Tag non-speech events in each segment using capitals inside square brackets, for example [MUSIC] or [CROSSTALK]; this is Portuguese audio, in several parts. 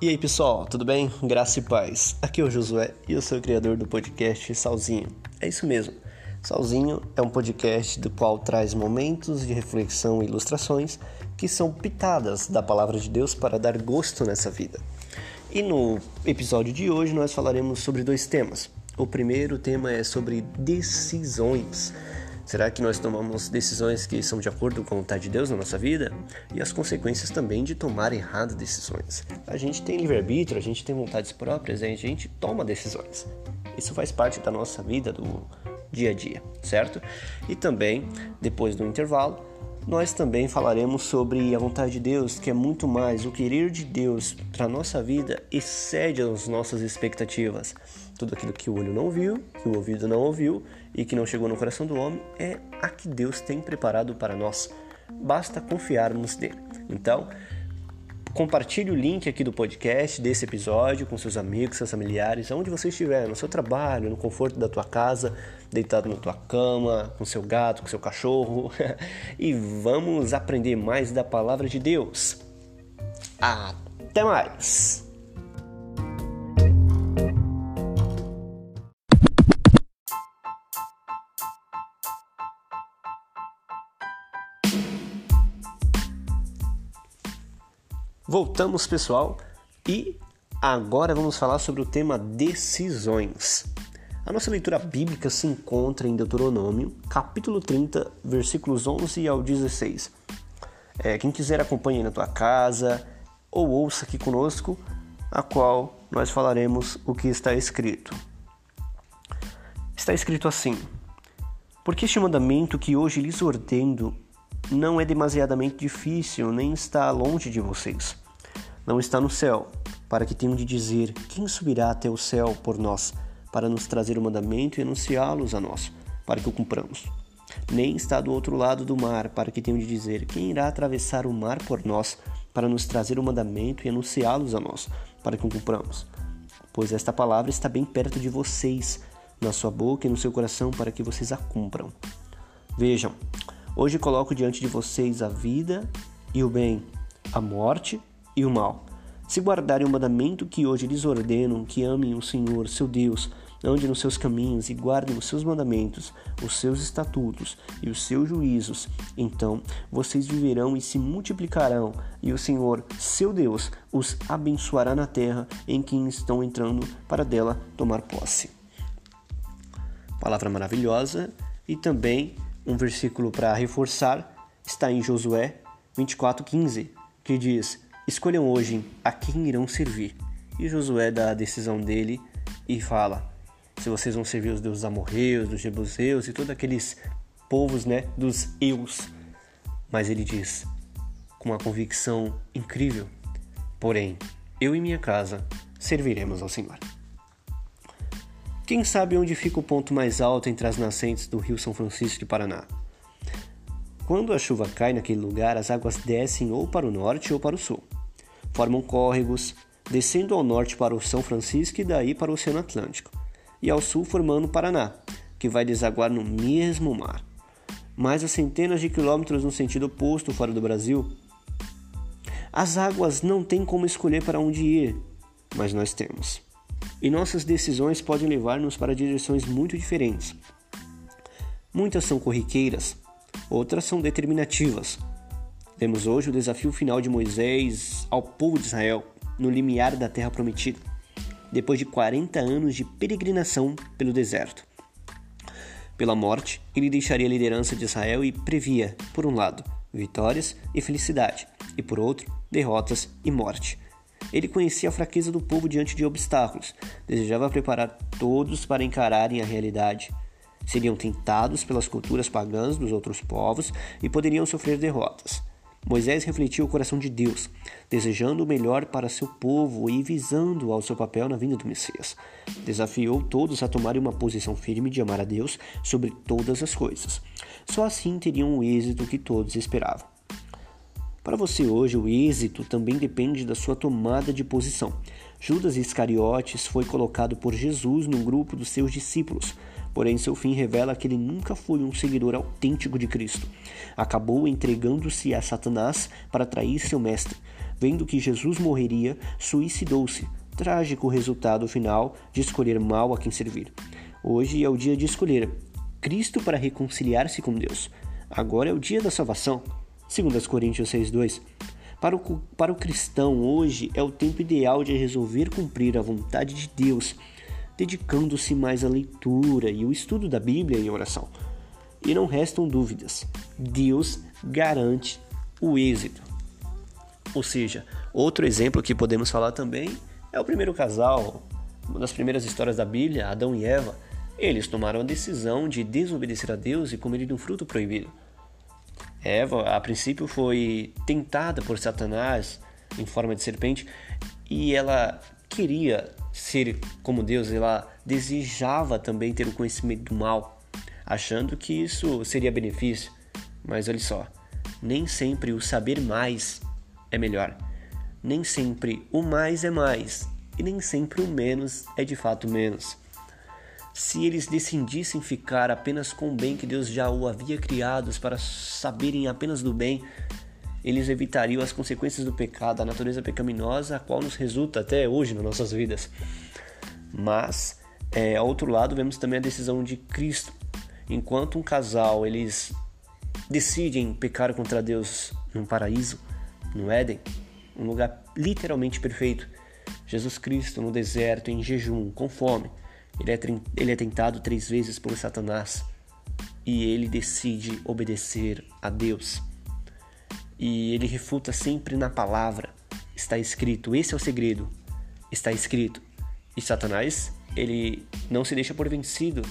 E aí pessoal, tudo bem? Graça e paz. Aqui é o Josué e eu sou o criador do podcast Salzinho. É isso mesmo. Salzinho é um podcast do qual traz momentos de reflexão e ilustrações que são pitadas da palavra de Deus para dar gosto nessa vida. E no episódio de hoje nós falaremos sobre dois temas. O primeiro tema é sobre decisões. Será que nós tomamos decisões que são de acordo com a vontade de Deus na nossa vida? E as consequências também de tomar erradas decisões. A gente tem livre-arbítrio, a gente tem vontades próprias, a gente toma decisões. Isso faz parte da nossa vida, do dia a dia, certo? E também, depois do intervalo, nós também falaremos sobre a vontade de Deus, que é muito mais. O querer de Deus para a nossa vida excede as nossas expectativas. Tudo aquilo que o olho não viu, que o ouvido não ouviu e que não chegou no coração do homem é a que Deus tem preparado para nós. Basta confiarmos nele. Então, compartilhe o link aqui do podcast, desse episódio, com seus amigos, seus familiares, onde você estiver, no seu trabalho, no conforto da tua casa, deitado na tua cama, com seu gato, com seu cachorro. [LAUGHS] e vamos aprender mais da palavra de Deus. Até mais! Voltamos, pessoal, e agora vamos falar sobre o tema decisões. A nossa leitura bíblica se encontra em Deuteronômio, capítulo 30, versículos 11 ao 16. É, quem quiser acompanhe na tua casa ou ouça aqui conosco, a qual nós falaremos o que está escrito. Está escrito assim: Porque este mandamento que hoje lhes ordeno não é demasiadamente difícil, nem está longe de vocês. Não está no céu, para que tenham de dizer: Quem subirá até o céu por nós, para nos trazer o mandamento e anunciá-los a nós, para que o cumpramos? Nem está do outro lado do mar, para que tenham de dizer: Quem irá atravessar o mar por nós, para nos trazer o mandamento e anunciá-los a nós, para que o cumpramos? Pois esta palavra está bem perto de vocês, na sua boca e no seu coração, para que vocês a cumpram. Vejam, Hoje coloco diante de vocês a vida e o bem, a morte e o mal. Se guardarem o mandamento que hoje lhes ordeno, que amem o Senhor, seu Deus, andem nos seus caminhos e guardem os seus mandamentos, os seus estatutos e os seus juízos, então vocês viverão e se multiplicarão, e o Senhor, seu Deus, os abençoará na terra em que estão entrando para dela tomar posse. Palavra maravilhosa e também um versículo para reforçar está em Josué 24:15, que diz: Escolham hoje a quem irão servir. E Josué dá a decisão dele e fala: se vocês vão servir os deuses amorreus, dos jebuseus e todos aqueles povos, né, dos eus. Mas ele diz com uma convicção incrível: porém, eu e minha casa serviremos ao Senhor. Quem sabe onde fica o ponto mais alto entre as nascentes do Rio São Francisco e Paraná? Quando a chuva cai naquele lugar, as águas descem ou para o norte ou para o sul. Formam córregos, descendo ao norte para o São Francisco e daí para o Oceano Atlântico, e ao sul formando o Paraná, que vai desaguar no mesmo mar. Mais a centenas de quilômetros no sentido oposto fora do Brasil. As águas não têm como escolher para onde ir, mas nós temos e nossas decisões podem levar-nos para direções muito diferentes. Muitas são corriqueiras, outras são determinativas. Vemos hoje o desafio final de Moisés ao povo de Israel no limiar da terra prometida, depois de 40 anos de peregrinação pelo deserto. Pela morte, ele deixaria a liderança de Israel e previa, por um lado, vitórias e felicidade, e por outro, derrotas e morte. Ele conhecia a fraqueza do povo diante de obstáculos, desejava preparar todos para encararem a realidade. Seriam tentados pelas culturas pagãs dos outros povos e poderiam sofrer derrotas. Moisés refletiu o coração de Deus, desejando o melhor para seu povo e visando ao seu papel na vinda do Messias. Desafiou todos a tomarem uma posição firme de amar a Deus sobre todas as coisas. Só assim teriam o êxito que todos esperavam. Para você hoje, o êxito também depende da sua tomada de posição. Judas Iscariotes foi colocado por Jesus no grupo dos seus discípulos, porém seu fim revela que ele nunca foi um seguidor autêntico de Cristo. Acabou entregando-se a Satanás para trair seu mestre. vendo que Jesus morreria, suicidou-se. Trágico resultado final de escolher mal a quem servir. Hoje é o dia de escolher Cristo para reconciliar-se com Deus. Agora é o dia da salvação. Segundo Coríntios 6:2. Para o, para o cristão, hoje é o tempo ideal de resolver cumprir a vontade de Deus, dedicando-se mais à leitura e o estudo da Bíblia e oração. E não restam dúvidas, Deus garante o êxito. Ou seja, outro exemplo que podemos falar também é o primeiro casal, uma das primeiras histórias da Bíblia, Adão e Eva. Eles tomaram a decisão de desobedecer a Deus e comer de um fruto proibido. Eva, a princípio, foi tentada por Satanás em forma de serpente e ela queria ser como Deus, ela desejava também ter o conhecimento do mal, achando que isso seria benefício. Mas olha só, nem sempre o saber mais é melhor. Nem sempre o mais é mais e nem sempre o menos é de fato menos. Se eles decidissem ficar apenas com o bem que Deus já o havia criado para saberem apenas do bem, eles evitariam as consequências do pecado, a natureza pecaminosa, a qual nos resulta até hoje nas nossas vidas. Mas, é, ao outro lado, vemos também a decisão de Cristo. Enquanto um casal eles decidem pecar contra Deus num paraíso, no Éden, um lugar literalmente perfeito, Jesus Cristo no deserto, em jejum, com fome, ele é, ele é tentado três vezes por Satanás e ele decide obedecer a Deus. E ele refuta sempre na palavra. Está escrito, esse é o segredo. Está escrito. E Satanás, ele não se deixa por vencido.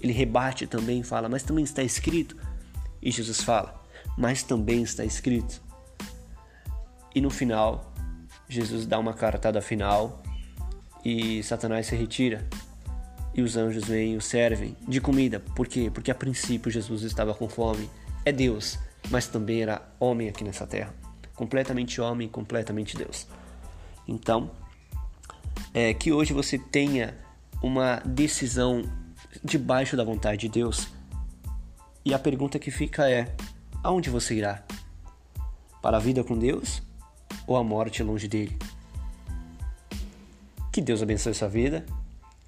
Ele rebate também, fala, mas também está escrito. E Jesus fala, mas também está escrito. E no final, Jesus dá uma cartada final e Satanás se retira e os anjos vêm e o servem de comida. Por quê? Porque a princípio Jesus estava com fome. É Deus, mas também era homem aqui nessa terra. Completamente homem, completamente Deus. Então, é, que hoje você tenha uma decisão debaixo da vontade de Deus. E a pergunta que fica é: aonde você irá? Para a vida com Deus ou a morte longe dele? Que Deus abençoe sua vida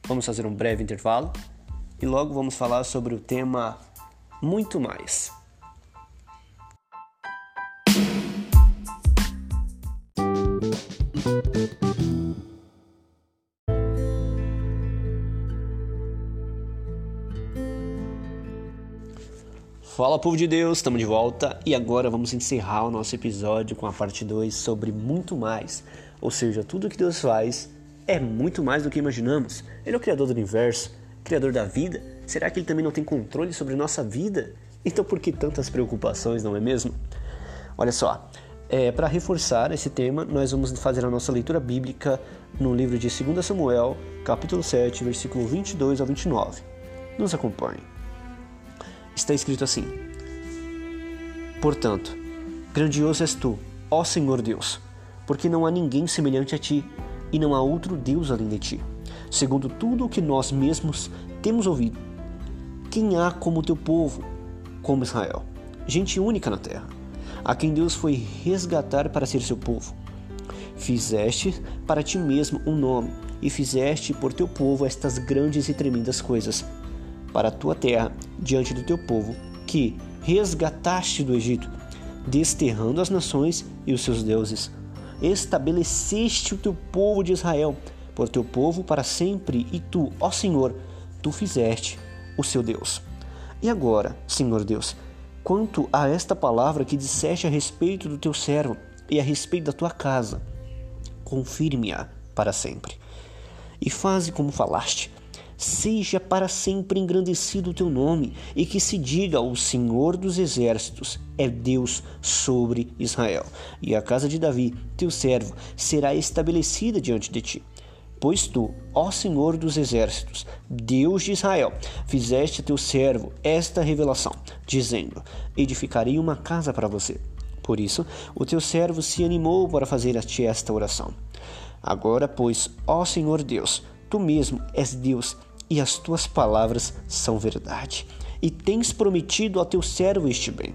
Vamos fazer um breve intervalo e logo vamos falar sobre o tema muito mais. Fala povo de Deus, estamos de volta e agora vamos encerrar o nosso episódio com a parte 2 sobre muito mais, ou seja, tudo que Deus faz é muito mais do que imaginamos. Ele é o criador do universo, criador da vida. Será que ele também não tem controle sobre nossa vida? Então por que tantas preocupações, não é mesmo? Olha só, é, para reforçar esse tema, nós vamos fazer a nossa leitura bíblica no livro de 2 Samuel, capítulo 7, versículo 22 ao 29. Nos acompanhe. Está escrito assim: Portanto, grandioso és tu, ó Senhor Deus, porque não há ninguém semelhante a ti e não há outro Deus além de ti, segundo tudo o que nós mesmos temos ouvido. Quem há como teu povo, como Israel, gente única na terra, a quem Deus foi resgatar para ser seu povo? Fizeste para ti mesmo um nome, e fizeste por teu povo estas grandes e tremendas coisas, para a tua terra, diante do teu povo, que resgataste do Egito, desterrando as nações e os seus deuses estabeleceste o teu povo de Israel por teu povo para sempre, e tu, ó Senhor, tu fizeste o seu Deus. E agora, Senhor Deus, quanto a esta palavra que disseste a respeito do teu servo e a respeito da tua casa, confirme-a para sempre. E faze como falaste, seja para sempre engrandecido o teu nome, e que se diga: o Senhor dos exércitos é Deus sobre Israel. E a casa de Davi, teu servo, será estabelecida diante de ti. Pois tu, ó Senhor dos exércitos, Deus de Israel, fizeste teu servo esta revelação, dizendo: Edificarei uma casa para você. Por isso, o teu servo se animou para fazer a ti esta oração. Agora, pois, ó Senhor Deus, tu mesmo és Deus e as tuas palavras são verdade. E tens prometido a teu servo este bem.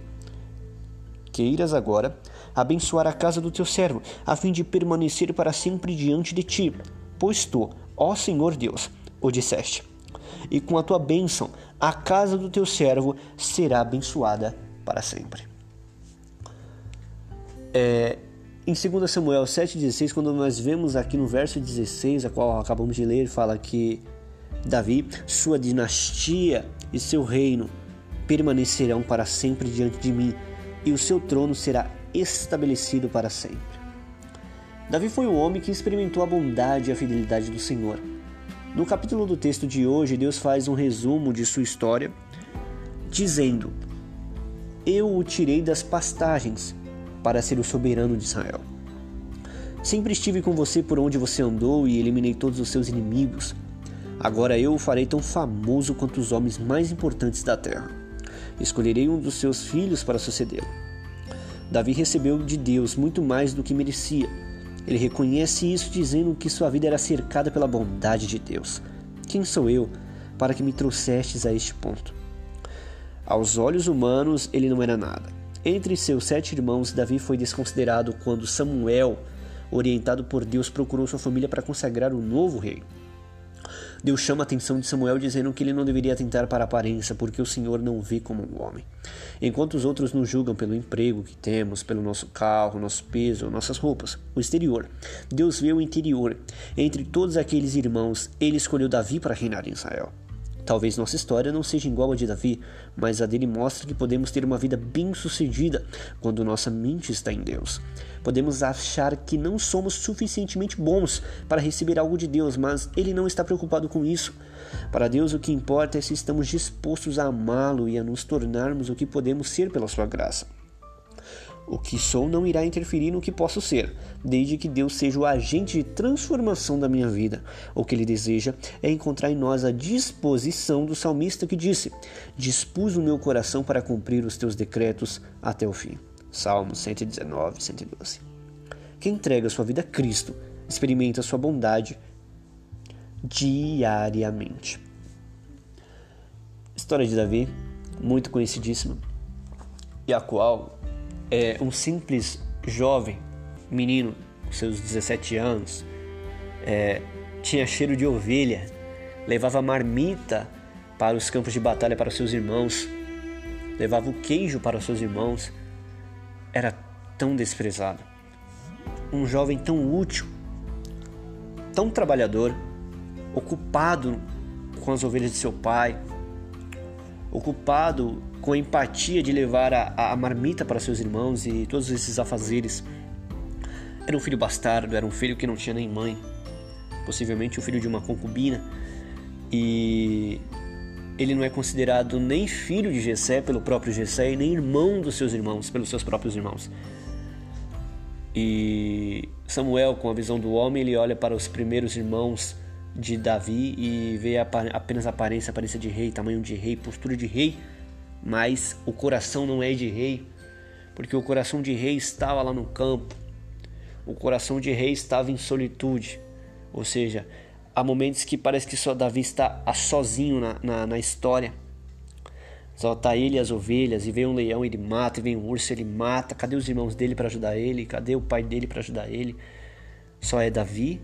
queiras agora abençoar a casa do teu servo, a fim de permanecer para sempre diante de ti, pois tu, ó Senhor Deus, o disseste. E com a tua bênção, a casa do teu servo será abençoada para sempre. É, em 2 Samuel 7,16, quando nós vemos aqui no verso 16, a qual acabamos de ler, fala que Davi, sua dinastia e seu reino permanecerão para sempre diante de mim, e o seu trono será estabelecido para sempre. Davi foi um homem que experimentou a bondade e a fidelidade do Senhor. No capítulo do texto de hoje, Deus faz um resumo de sua história, dizendo: Eu o tirei das pastagens para ser o soberano de Israel. Sempre estive com você por onde você andou e eliminei todos os seus inimigos. Agora eu o farei tão famoso quanto os homens mais importantes da terra. Escolherei um dos seus filhos para sucedê-lo. Davi recebeu de Deus muito mais do que merecia. Ele reconhece isso dizendo que sua vida era cercada pela bondade de Deus. Quem sou eu para que me trouxestes a este ponto? Aos olhos humanos, ele não era nada. Entre seus sete irmãos, Davi foi desconsiderado quando Samuel, orientado por Deus, procurou sua família para consagrar o novo rei. Deus chama a atenção de Samuel dizendo que ele não deveria tentar para a aparência, porque o Senhor não vê como um homem. Enquanto os outros nos julgam pelo emprego que temos, pelo nosso carro, nosso peso, nossas roupas, o exterior, Deus vê o interior. Entre todos aqueles irmãos, ele escolheu Davi para reinar em Israel. Talvez nossa história não seja igual à de Davi, mas a dele mostra que podemos ter uma vida bem-sucedida quando nossa mente está em Deus. Podemos achar que não somos suficientemente bons para receber algo de Deus, mas ele não está preocupado com isso. Para Deus, o que importa é se estamos dispostos a amá-lo e a nos tornarmos o que podemos ser pela sua graça. O que sou não irá interferir no que posso ser, desde que Deus seja o agente de transformação da minha vida. O que Ele deseja é encontrar em nós a disposição do salmista que disse: Dispus o meu coração para cumprir os teus decretos até o fim. Salmos 119, 112. Quem entrega sua vida a Cristo experimenta sua bondade diariamente. História de Davi, muito conhecidíssima, e a qual é, um simples jovem, menino, com seus 17 anos, é, tinha cheiro de ovelha, levava marmita para os campos de batalha para seus irmãos, levava o queijo para os seus irmãos, era tão desprezado. Um jovem tão útil, tão trabalhador, ocupado com as ovelhas de seu pai, ocupado com a empatia de levar a, a marmita para seus irmãos e todos esses afazeres. Era um filho bastardo, era um filho que não tinha nem mãe, possivelmente o filho de uma concubina, e ele não é considerado nem filho de Jessé pelo próprio Jessé e nem irmão dos seus irmãos pelos seus próprios irmãos. E Samuel, com a visão do homem, ele olha para os primeiros irmãos de Davi e vê apenas a aparência, a aparência de rei, tamanho de rei, postura de rei, mas o coração não é de rei, porque o coração de rei estava lá no campo, o coração de rei estava em solitude, ou seja, há momentos que parece que só Davi está sozinho na, na, na história. Só tá ele e as ovelhas, e vem um leão, ele mata, e vem um urso, ele mata. Cadê os irmãos dele para ajudar ele? Cadê o pai dele para ajudar ele? Só é Davi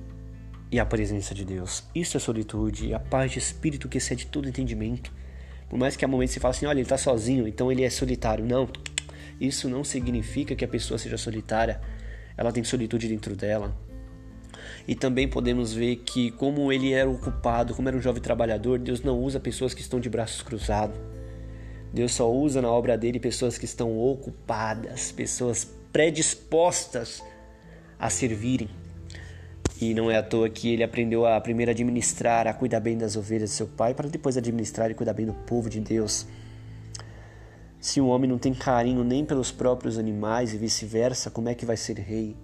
e a presença de Deus. Isso é solitude, a paz de espírito que excede todo entendimento. Por mais que há momentos você fale assim, olha, ele está sozinho, então ele é solitário. Não, isso não significa que a pessoa seja solitária. Ela tem solitude dentro dela. E também podemos ver que, como ele era ocupado, como era um jovem trabalhador, Deus não usa pessoas que estão de braços cruzados. Deus só usa na obra dele pessoas que estão ocupadas, pessoas predispostas a servirem. E não é à toa que ele aprendeu a primeiro administrar, a cuidar bem das ovelhas de seu pai, para depois administrar e cuidar bem do povo de Deus. Se um homem não tem carinho nem pelos próprios animais e vice-versa, como é que vai ser rei?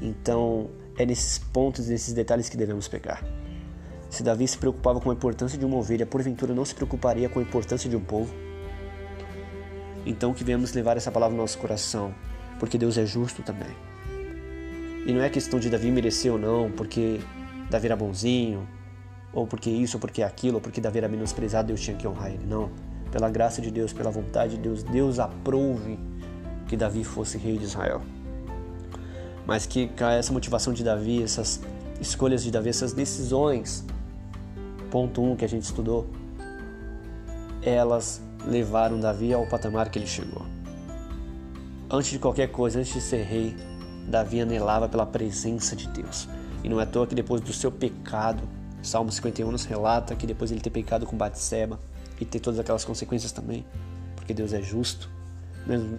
Então, é nesses pontos, nesses detalhes que devemos pegar. Se Davi se preocupava com a importância de uma ovelha, porventura não se preocuparia com a importância de um povo? Então que venhamos levar essa palavra no nosso coração, porque Deus é justo também. E não é questão de Davi merecer ou não, porque Davi era bonzinho, ou porque isso, ou porque aquilo, ou porque Davi era menosprezado, Deus tinha que honrar ele. Não. Pela graça de Deus, pela vontade de Deus, Deus aprove que Davi fosse rei de Israel. Mas que essa motivação de Davi, essas escolhas de Davi, essas decisões, ponto 1 um que a gente estudou, elas levaram Davi ao patamar que ele chegou. Antes de qualquer coisa, antes de ser rei, Davi anelava pela presença de Deus. E não é à toa que depois do seu pecado, Salmo 51 nos relata que depois ele ter pecado com Batseba e ter todas aquelas consequências também, porque Deus é justo,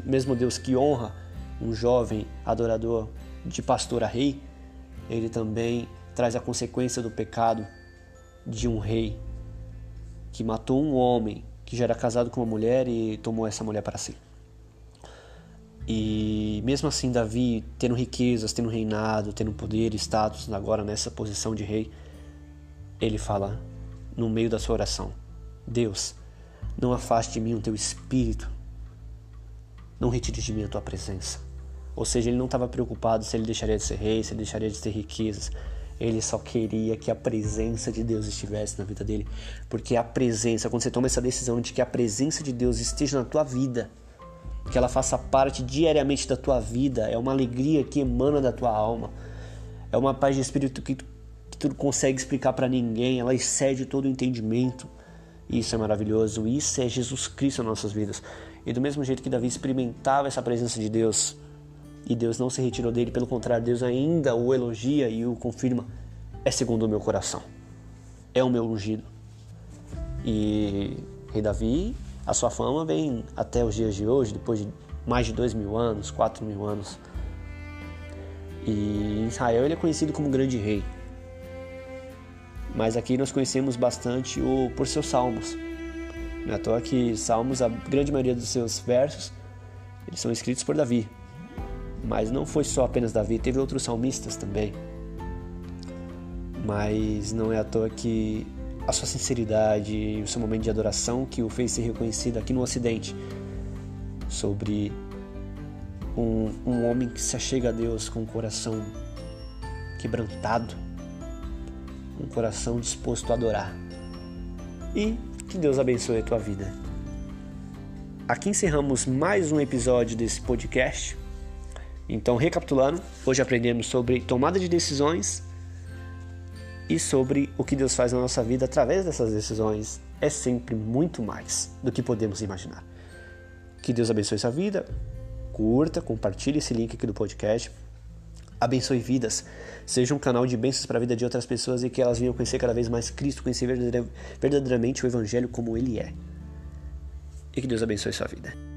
mesmo Deus que honra um jovem adorador de pastor a rei, ele também traz a consequência do pecado de um rei que matou um homem que já era casado com uma mulher e tomou essa mulher para si. E mesmo assim, Davi, tendo riquezas, tendo reinado, tendo poder status agora nessa posição de rei, ele fala no meio da sua oração: Deus, não afaste de mim o teu espírito, não retire de mim a tua presença. Ou seja, ele não estava preocupado se ele deixaria de ser rei, se ele deixaria de ter riquezas. Ele só queria que a presença de Deus estivesse na vida dele. Porque a presença, quando você toma essa decisão de que a presença de Deus esteja na tua vida, que ela faça parte diariamente da tua vida, é uma alegria que emana da tua alma. É uma paz de espírito que tu, que tu não consegue explicar para ninguém, ela excede todo o entendimento. Isso é maravilhoso, isso é Jesus Cristo nas nossas vidas. E do mesmo jeito que Davi experimentava essa presença de Deus, e Deus não se retirou dele, pelo contrário, Deus ainda o elogia e o confirma. É segundo o meu coração, é o meu ungido. E Rei Davi, a sua fama vem até os dias de hoje, depois de mais de dois mil anos, quatro mil anos. E em Israel ele é conhecido como grande rei. Mas aqui nós conhecemos bastante o por seus salmos. Não é à toa que Salmos, a grande maioria dos seus versos, eles são escritos por Davi. Mas não foi só apenas Davi, teve outros salmistas também. Mas não é à toa que a sua sinceridade o seu momento de adoração que o fez ser reconhecido aqui no Ocidente sobre um, um homem que se achega a Deus com um coração quebrantado, um coração disposto a adorar. E que Deus abençoe a tua vida. Aqui encerramos mais um episódio desse podcast. Então, recapitulando, hoje aprendemos sobre tomada de decisões e sobre o que Deus faz na nossa vida através dessas decisões. É sempre muito mais do que podemos imaginar. Que Deus abençoe sua vida. Curta, compartilhe esse link aqui do podcast. Abençoe vidas. Seja um canal de bênçãos para a vida de outras pessoas e que elas venham conhecer cada vez mais Cristo, conhecer verdadeiramente o Evangelho como ele é. E que Deus abençoe sua vida.